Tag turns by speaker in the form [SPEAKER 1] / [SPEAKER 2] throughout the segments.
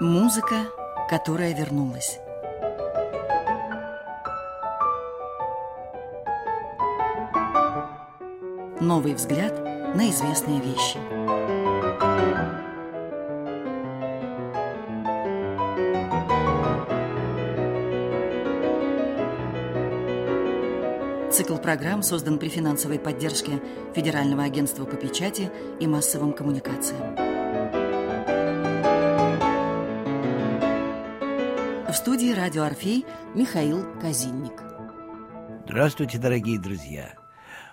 [SPEAKER 1] Музыка, которая вернулась. Новый взгляд на известные вещи. Цикл программ создан при финансовой поддержке Федерального агентства по печати и массовым коммуникациям. В студии «Радио Орфей» Михаил Казинник.
[SPEAKER 2] Здравствуйте, дорогие друзья!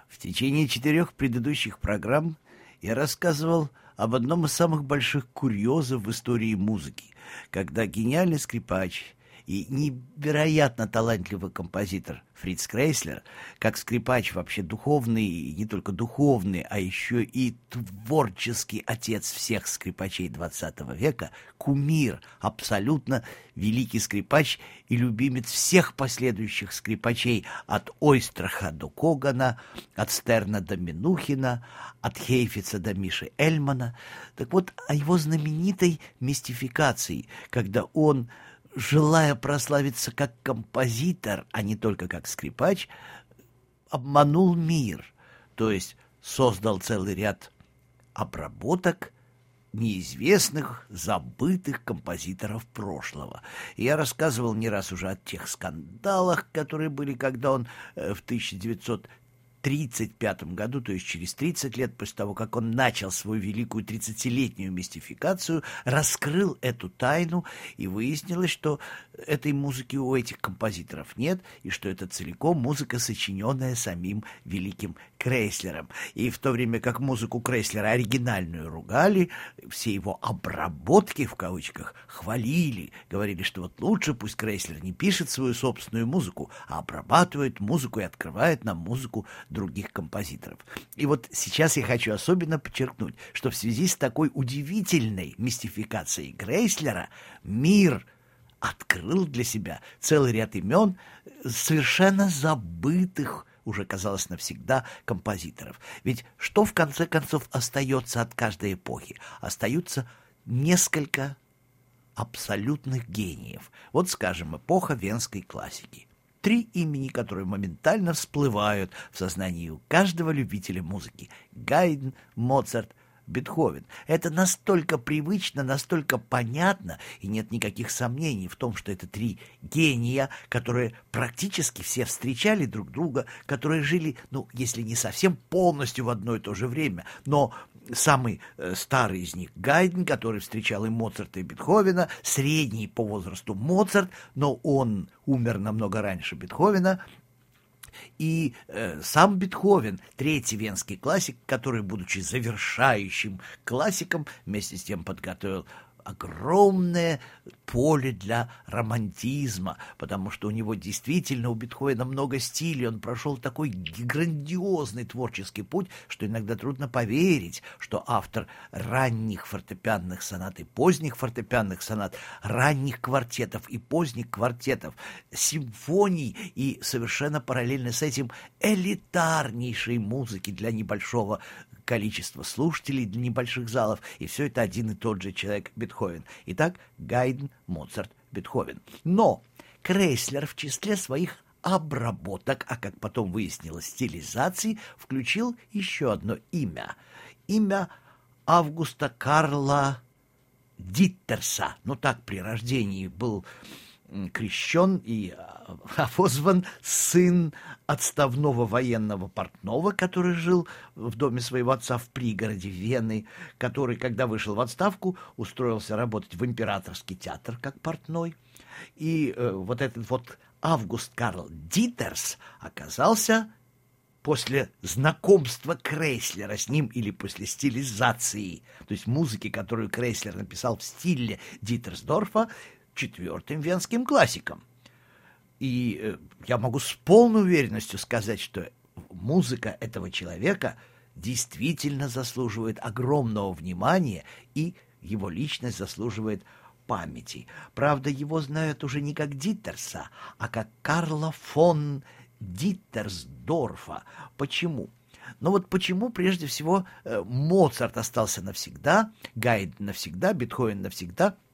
[SPEAKER 2] В течение четырех предыдущих программ я рассказывал об одном из самых больших курьезов в истории музыки, когда гениальный скрипач и невероятно талантливый композитор Фриц Крейслер, как скрипач вообще духовный, и не только духовный, а еще и творческий отец всех скрипачей XX века, кумир, абсолютно великий скрипач и любимец всех последующих скрипачей от Ойстраха до Когана, от Стерна до Минухина, от Хейфица до Миши Эльмана. Так вот, о его знаменитой мистификации, когда он желая прославиться как композитор, а не только как скрипач, обманул мир, то есть создал целый ряд обработок неизвестных, забытых композиторов прошлого. Я рассказывал не раз уже о тех скандалах, которые были, когда он э, в 1900 1935 году, то есть через 30 лет после того, как он начал свою великую 30-летнюю мистификацию, раскрыл эту тайну и выяснилось, что этой музыки у этих композиторов нет, и что это целиком музыка, сочиненная самим великим Крейслером. И в то время как музыку Крейслера оригинальную ругали, все его обработки, в кавычках, хвалили, говорили, что вот лучше пусть Крейслер не пишет свою собственную музыку, а обрабатывает музыку и открывает нам музыку других композиторов. И вот сейчас я хочу особенно подчеркнуть, что в связи с такой удивительной мистификацией Грейслера мир открыл для себя целый ряд имен совершенно забытых уже казалось навсегда композиторов. Ведь что в конце концов остается от каждой эпохи? Остаются несколько абсолютных гениев. Вот, скажем, эпоха венской классики три имени, которые моментально всплывают в сознании у каждого любителя музыки. Гайден, Моцарт, Бетховен. Это настолько привычно, настолько понятно, и нет никаких сомнений в том, что это три гения, которые практически все встречали друг друга, которые жили, ну, если не совсем полностью в одно и то же время, но самый э, старый из них Гайден, который встречал и Моцарта, и Бетховена, средний по возрасту Моцарт, но он умер намного раньше Бетховена, и э, сам Бетховен, третий венский классик, который, будучи завершающим классиком, вместе с тем подготовил огромное поле для романтизма, потому что у него действительно, у Бетховена много стилей, он прошел такой грандиозный творческий путь, что иногда трудно поверить, что автор ранних фортепианных сонат и поздних фортепианных сонат, ранних квартетов и поздних квартетов, симфоний и совершенно параллельно с этим элитарнейшей музыки для небольшого количество слушателей для небольших залов, и все это один и тот же человек Бетховен. Итак, Гайден, Моцарт, Бетховен. Но Крейслер в числе своих обработок, а как потом выяснилось, стилизации, включил еще одно имя. Имя Августа Карла Диттерса. Ну так при рождении был крещен и опозван сын отставного военного портного, который жил в доме своего отца в пригороде Вены, который, когда вышел в отставку, устроился работать в императорский театр как портной. И э, вот этот вот Август Карл Дитерс оказался после знакомства Крейслера с ним или после стилизации, то есть музыки, которую Крейслер написал в стиле Дитерсдорфа, четвертым венским классиком. И э, я могу с полной уверенностью сказать, что музыка этого человека действительно заслуживает огромного внимания, и его личность заслуживает памяти. Правда, его знают уже не как Диттерса, а как Карла фон Диттерсдорфа. Почему? Но вот почему прежде всего э, Моцарт остался навсегда, Гайд навсегда, Бетховен навсегда –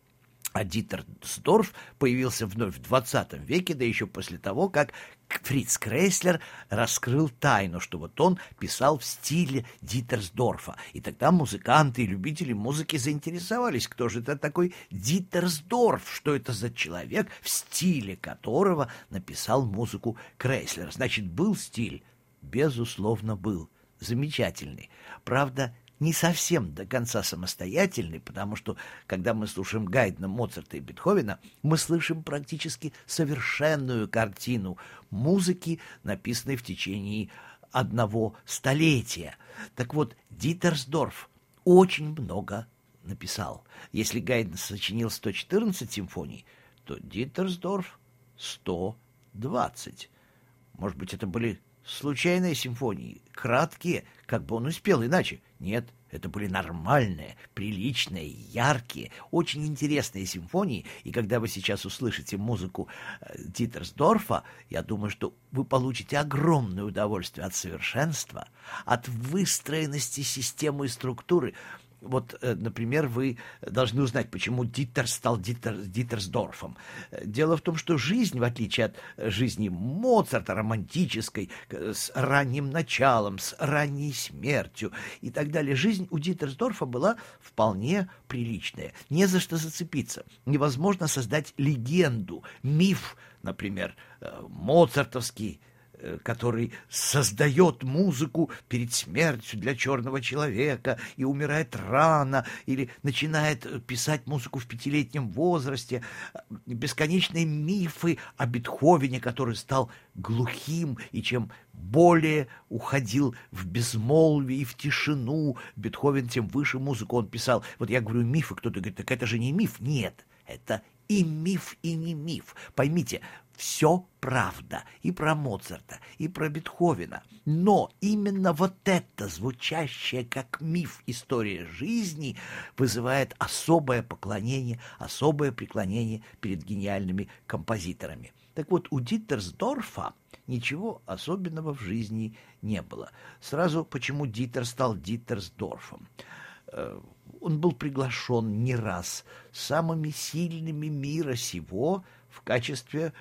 [SPEAKER 2] А Диттерсдорф появился вновь в 20 веке, да еще после того, как Фриц Крейслер раскрыл тайну, что вот он писал в стиле Дитерсдорфа. И тогда музыканты и любители музыки заинтересовались, кто же это такой Дитерсдорф, что это за человек, в стиле которого написал музыку Крейслер. Значит, был стиль? Безусловно, был. Замечательный. Правда, не совсем до конца самостоятельный, потому что, когда мы слушаем Гайдна, Моцарта и Бетховена, мы слышим практически совершенную картину музыки, написанной в течение одного столетия. Так вот, Дитерсдорф очень много написал. Если Гайден сочинил 114 симфоний, то Дитерсдорф 120. Может быть, это были случайные симфонии, краткие, как бы он успел иначе. Нет, это были нормальные, приличные, яркие, очень интересные симфонии, и когда вы сейчас услышите музыку э, Дитерсдорфа, я думаю, что вы получите огромное удовольствие от совершенства, от выстроенности системы и структуры, вот, э, например, вы должны узнать, почему Диттер стал Диттер, Диттерсдорфом. Дело в том, что жизнь, в отличие от жизни Моцарта, романтической, с ранним началом, с ранней смертью и так далее, жизнь у Диттерсдорфа была вполне приличная. Не за что зацепиться. Невозможно создать легенду, миф, например, э, моцартовский, Э, который создает музыку перед смертью для черного человека и умирает рано, или начинает писать музыку в пятилетнем возрасте, бесконечные мифы о Бетховене, который стал глухим, и чем более уходил в безмолвие и в тишину Бетховен, тем выше музыку он писал. Вот я говорю мифы, кто-то говорит, так это же не миф. Нет, это и миф, и не миф. Поймите, все правда и про Моцарта, и про Бетховена. Но именно вот это, звучащее как миф история жизни, вызывает особое поклонение, особое преклонение перед гениальными композиторами. Так вот, у Диттерсдорфа ничего особенного в жизни не было. Сразу, почему Диттер стал Диттерсдорфом? Э, он был приглашен не раз самыми сильными мира сего в качестве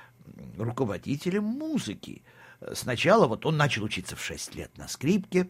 [SPEAKER 2] руководителем музыки. Сначала вот он начал учиться в 6 лет на скрипке,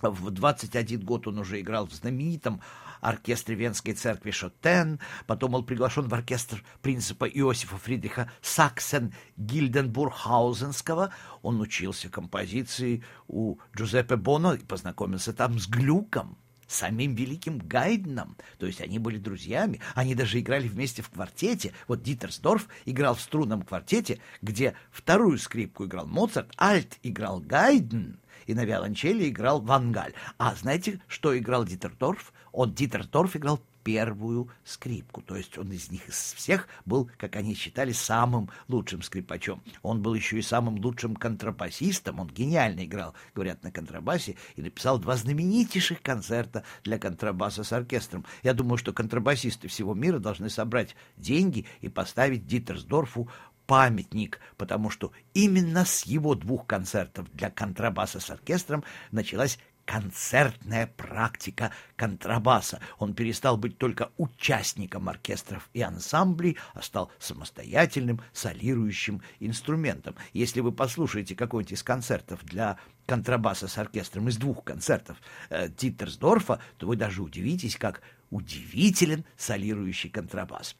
[SPEAKER 2] в 21 год он уже играл в знаменитом оркестре Венской церкви Шотен, потом был приглашен в оркестр принципа Иосифа Фридриха Саксен Гильденбургхаузенского. Он учился композиции у Джузеппе Боно и познакомился там с Глюком самим великим Гайденом. То есть они были друзьями, они даже играли вместе в квартете. Вот Дитерсдорф играл в струнном квартете, где вторую скрипку играл Моцарт, альт играл Гайден, и на виолончели играл Вангаль. А знаете, что играл Дитердорф? Он, Дитердорф, играл первую скрипку. То есть он из них из всех был, как они считали, самым лучшим скрипачом. Он был еще и самым лучшим контрабасистом. Он гениально играл, говорят, на контрабасе и написал два знаменитейших концерта для контрабаса с оркестром. Я думаю, что контрабасисты всего мира должны собрать деньги и поставить Дитерсдорфу памятник, потому что именно с его двух концертов для контрабаса с оркестром началась концертная практика контрабаса. Он перестал быть только участником оркестров и ансамблей, а стал самостоятельным солирующим инструментом. Если вы послушаете какой-нибудь из концертов для контрабаса с оркестром из двух концертов э, Титтерсдорфа, то вы даже удивитесь, как удивителен солирующий контрабас.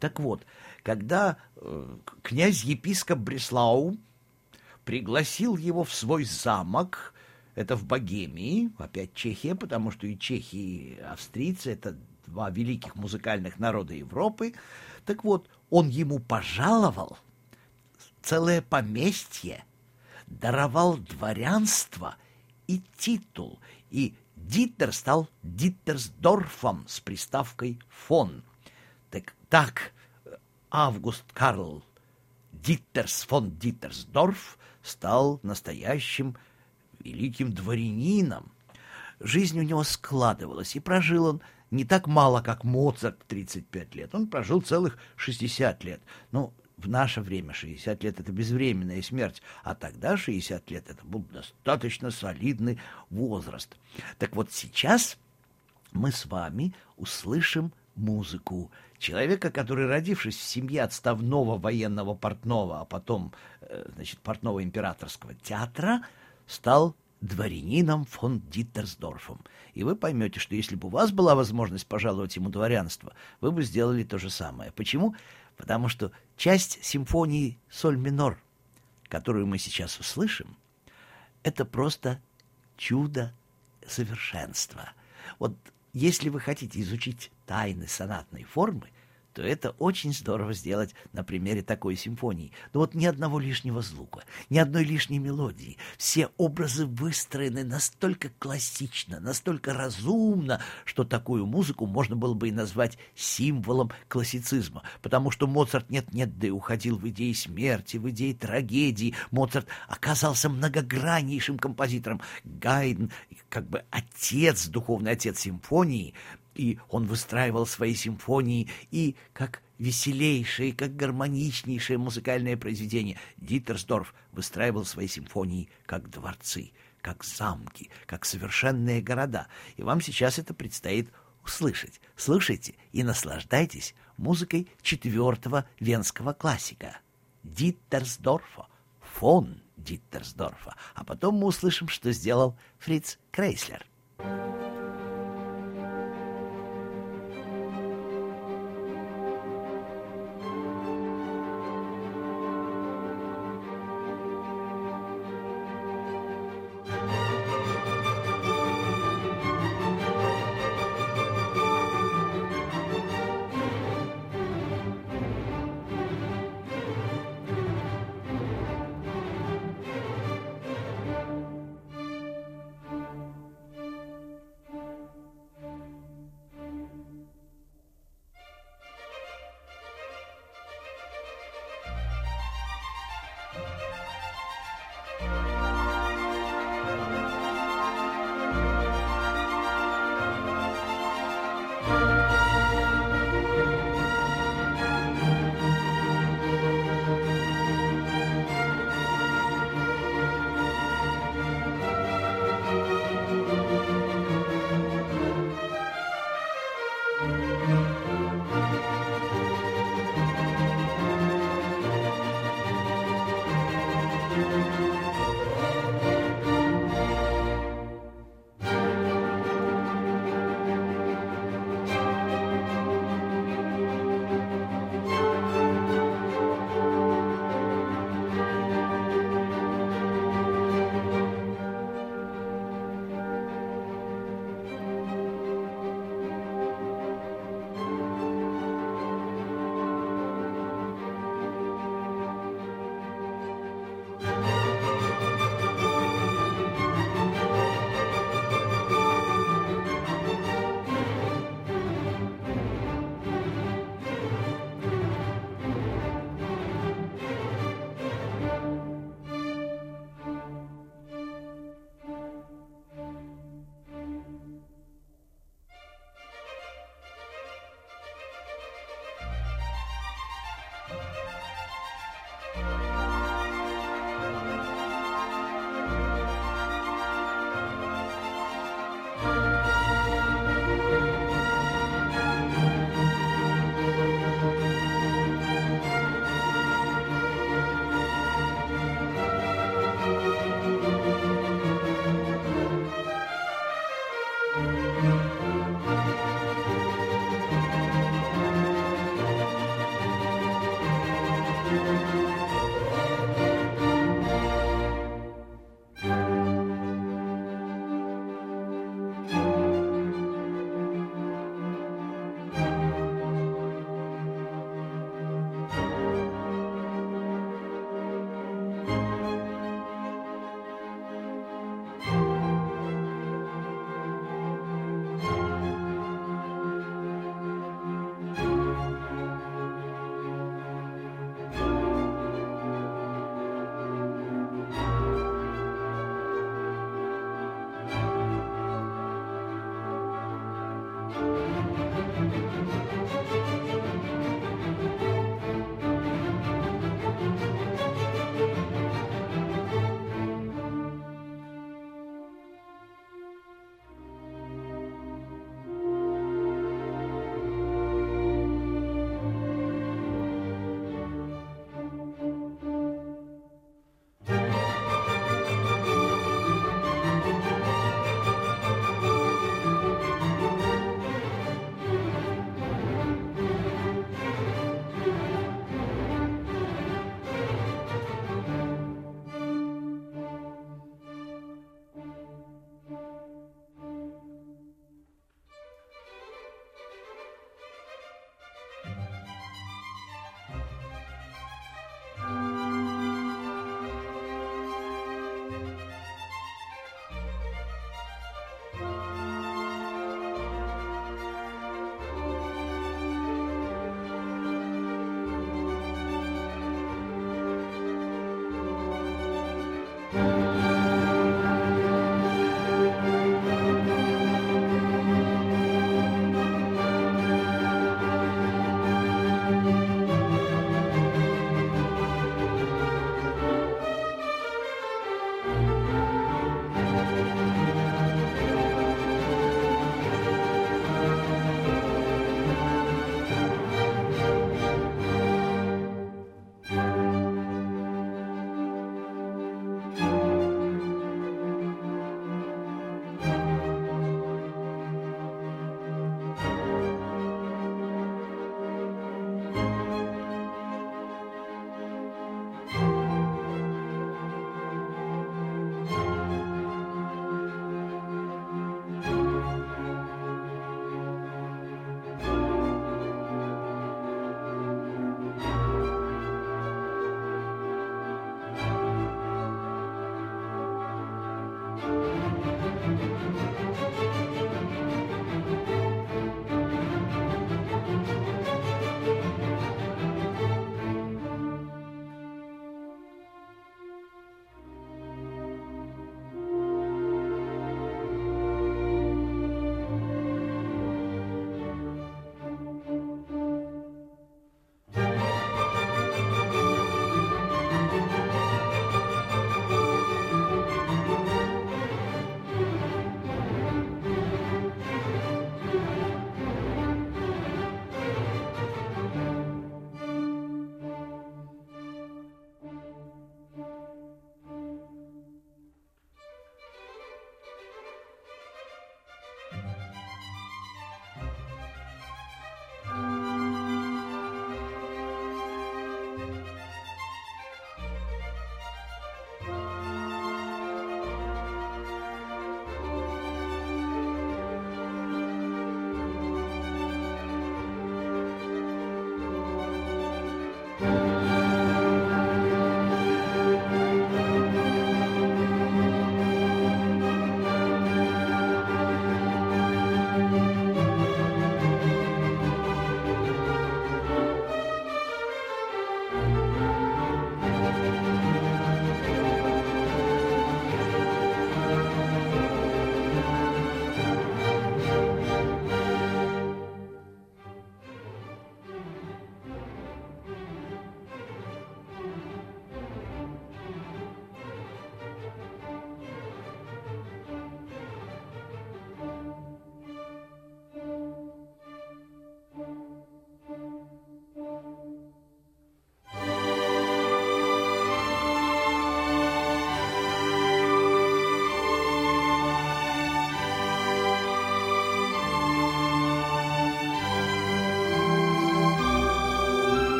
[SPEAKER 2] Так вот, когда э, князь-епископ Бреслау пригласил его в свой замок, это в Богемии, опять Чехия, потому что и чехи, и австрийцы — это два великих музыкальных народа Европы. Так вот, он ему пожаловал целое поместье, даровал дворянство и титул, и Диттер стал Диттерсдорфом с приставкой «фон». Так, так Август Карл Диттерс фон Диттерсдорф стал настоящим великим дворянином. Жизнь у него складывалась, и прожил он не так мало, как Моцарт 35 лет. Он прожил целых 60 лет. Ну, в наше время 60 лет — это безвременная смерть, а тогда 60 лет — это был достаточно солидный возраст. Так вот сейчас мы с вами услышим музыку. Человека, который, родившись в семье отставного военного портного, а потом, э, значит, портного императорского театра, стал дворянином фон Диттерсдорфом. И вы поймете, что если бы у вас была возможность пожаловать ему дворянство, вы бы сделали то же самое. Почему? Потому что часть симфонии «Соль минор», которую мы сейчас услышим, это просто чудо совершенства. Вот если вы хотите изучить тайны сонатной формы, то это очень здорово сделать на примере такой симфонии. Но вот ни одного лишнего звука, ни одной лишней мелодии. Все образы выстроены настолько классично, настолько разумно, что такую музыку можно было бы и назвать символом классицизма. Потому что Моцарт нет-нет, да и уходил в идеи смерти, в идеи трагедии. Моцарт оказался многограннейшим композитором. Гайден, как бы отец, духовный отец симфонии, и он выстраивал свои симфонии и как веселейшее, как гармоничнейшее музыкальное произведение. Дитерсдорф выстраивал свои симфонии как дворцы, как замки, как совершенные города. И вам сейчас это предстоит услышать. Слушайте и наслаждайтесь музыкой четвертого венского классика Диттерсдорфа, фон Диттерсдорфа. А потом мы услышим, что сделал Фриц Крейслер.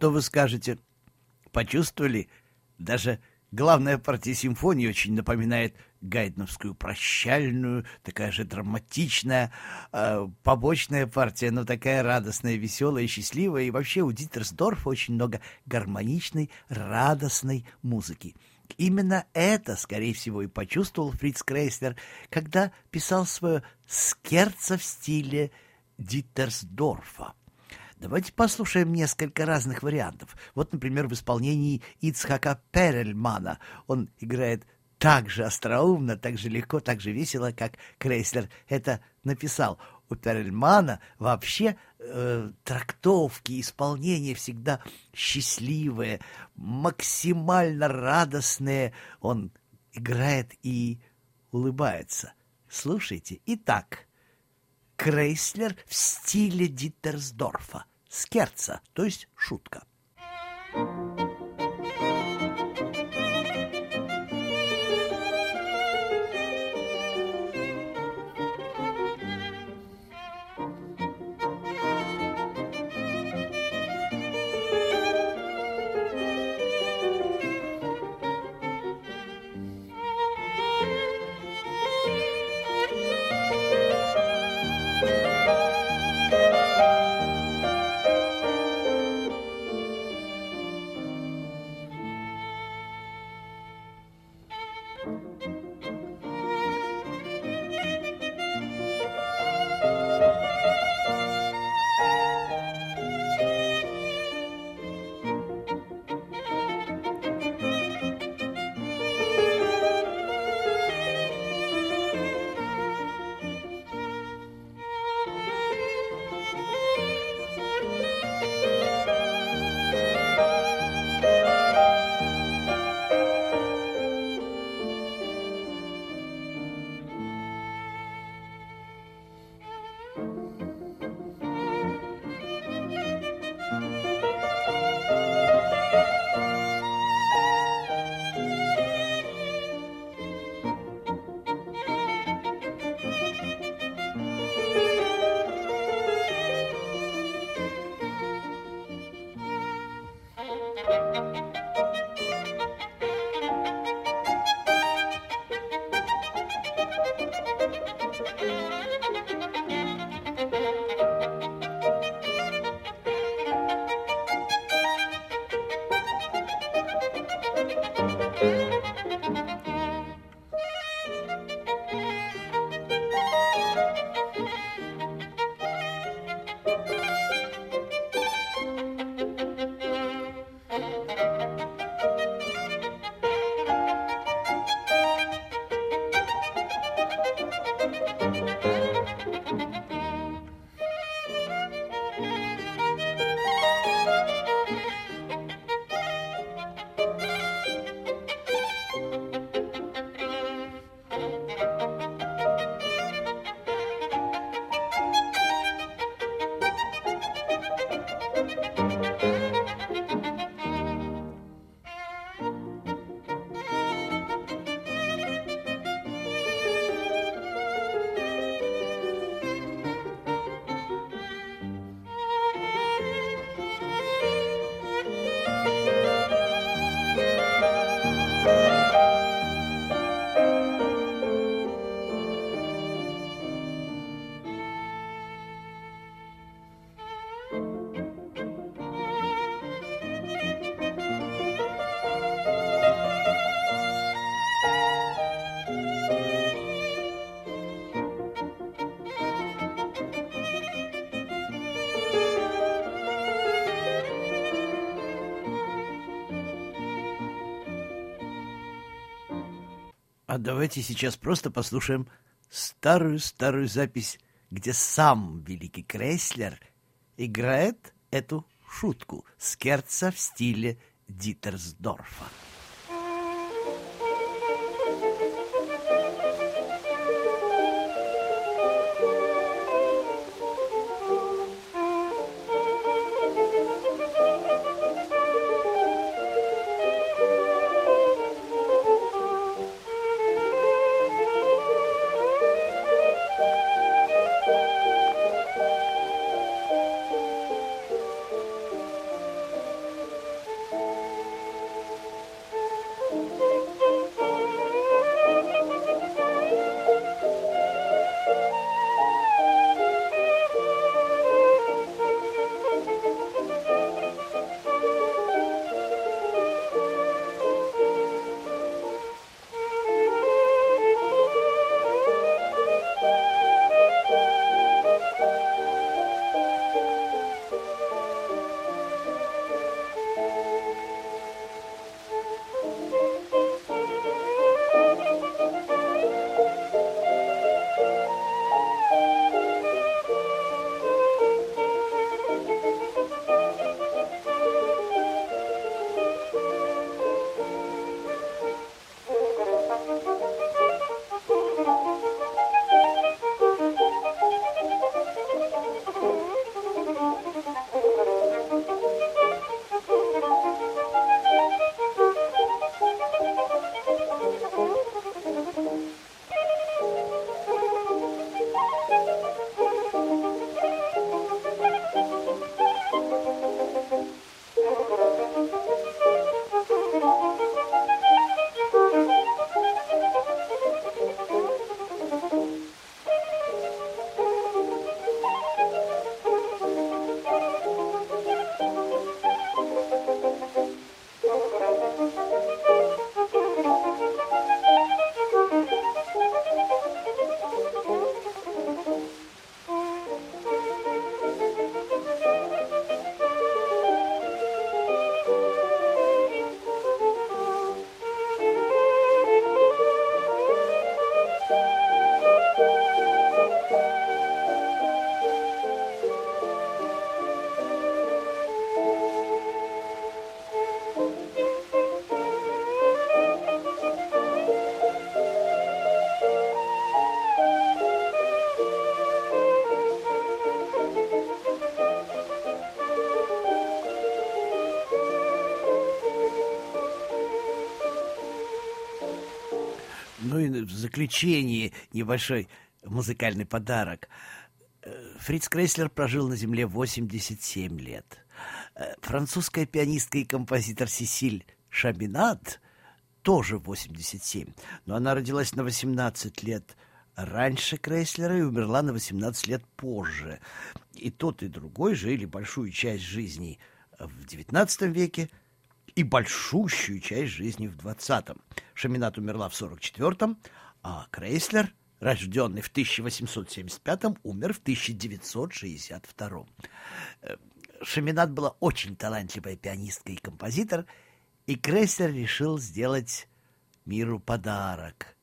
[SPEAKER 2] Что вы скажете? Почувствовали? Даже главная партия симфонии очень напоминает гайдновскую прощальную, такая же драматичная, э, побочная партия, но такая радостная, веселая, счастливая. И вообще у Дитерсдорфа очень много гармоничной, радостной музыки. Именно это, скорее всего, и почувствовал Фриц Крейслер, когда писал свое «Скерца» в стиле Дитерсдорфа. Давайте послушаем несколько разных вариантов. Вот, например, в исполнении Ицхака Перельмана. Он играет так же остроумно, так же легко, так же весело, как Крейслер это написал. У Перельмана вообще э, трактовки, исполнение всегда счастливые, максимально радостные. Он играет и улыбается. Слушайте. Итак, Крейслер в стиле Диттерсдорфа скерца, то есть шутка. Давайте сейчас просто послушаем старую-старую запись, где сам великий Крейслер играет эту шутку скерца в стиле Дитерсдорфа. Заключение небольшой музыкальный подарок. Э, Фриц Крейслер прожил на Земле 87 лет. Э, французская пианистка и композитор Сесиль Шабинат тоже 87, но она родилась на 18 лет раньше Крейслера и умерла на 18 лет позже. И тот, и другой жили большую часть жизни в XIX веке и большущую часть жизни в 20-м. Шаминат умерла в 44-м, а Крейслер, рожденный в 1875-м, умер в 1962-м. Э, Шаминат была очень талантливая пианистка и композитор, и Крейслер решил сделать миру подарок.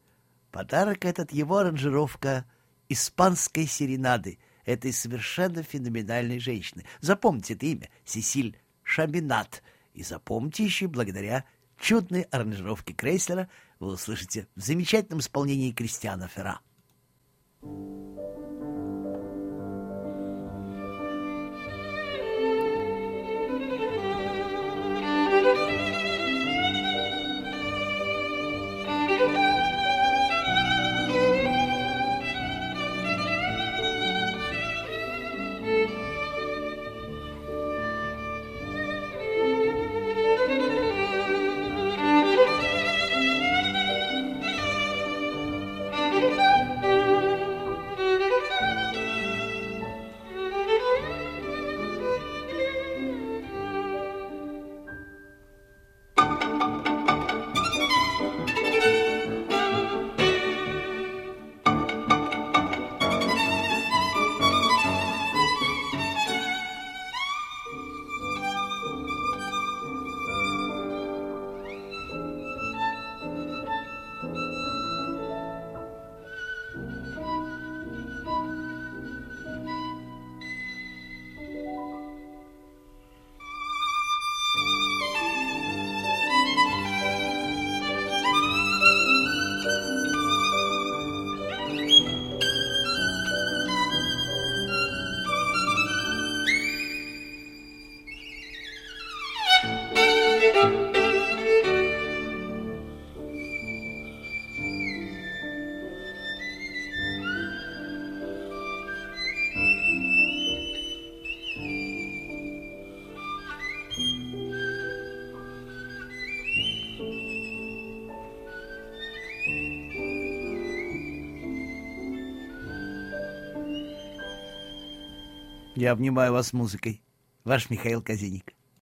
[SPEAKER 2] Подарок этот его аранжировка испанской серенады этой совершенно феноменальной женщины. Запомните это имя — Сесиль Шаминат — и запомните еще, благодаря чудной аранжировке Крейслера вы услышите в замечательном исполнении Кристиана Ферра. Я обнимаю вас музыкой. Ваш Михаил Казиник.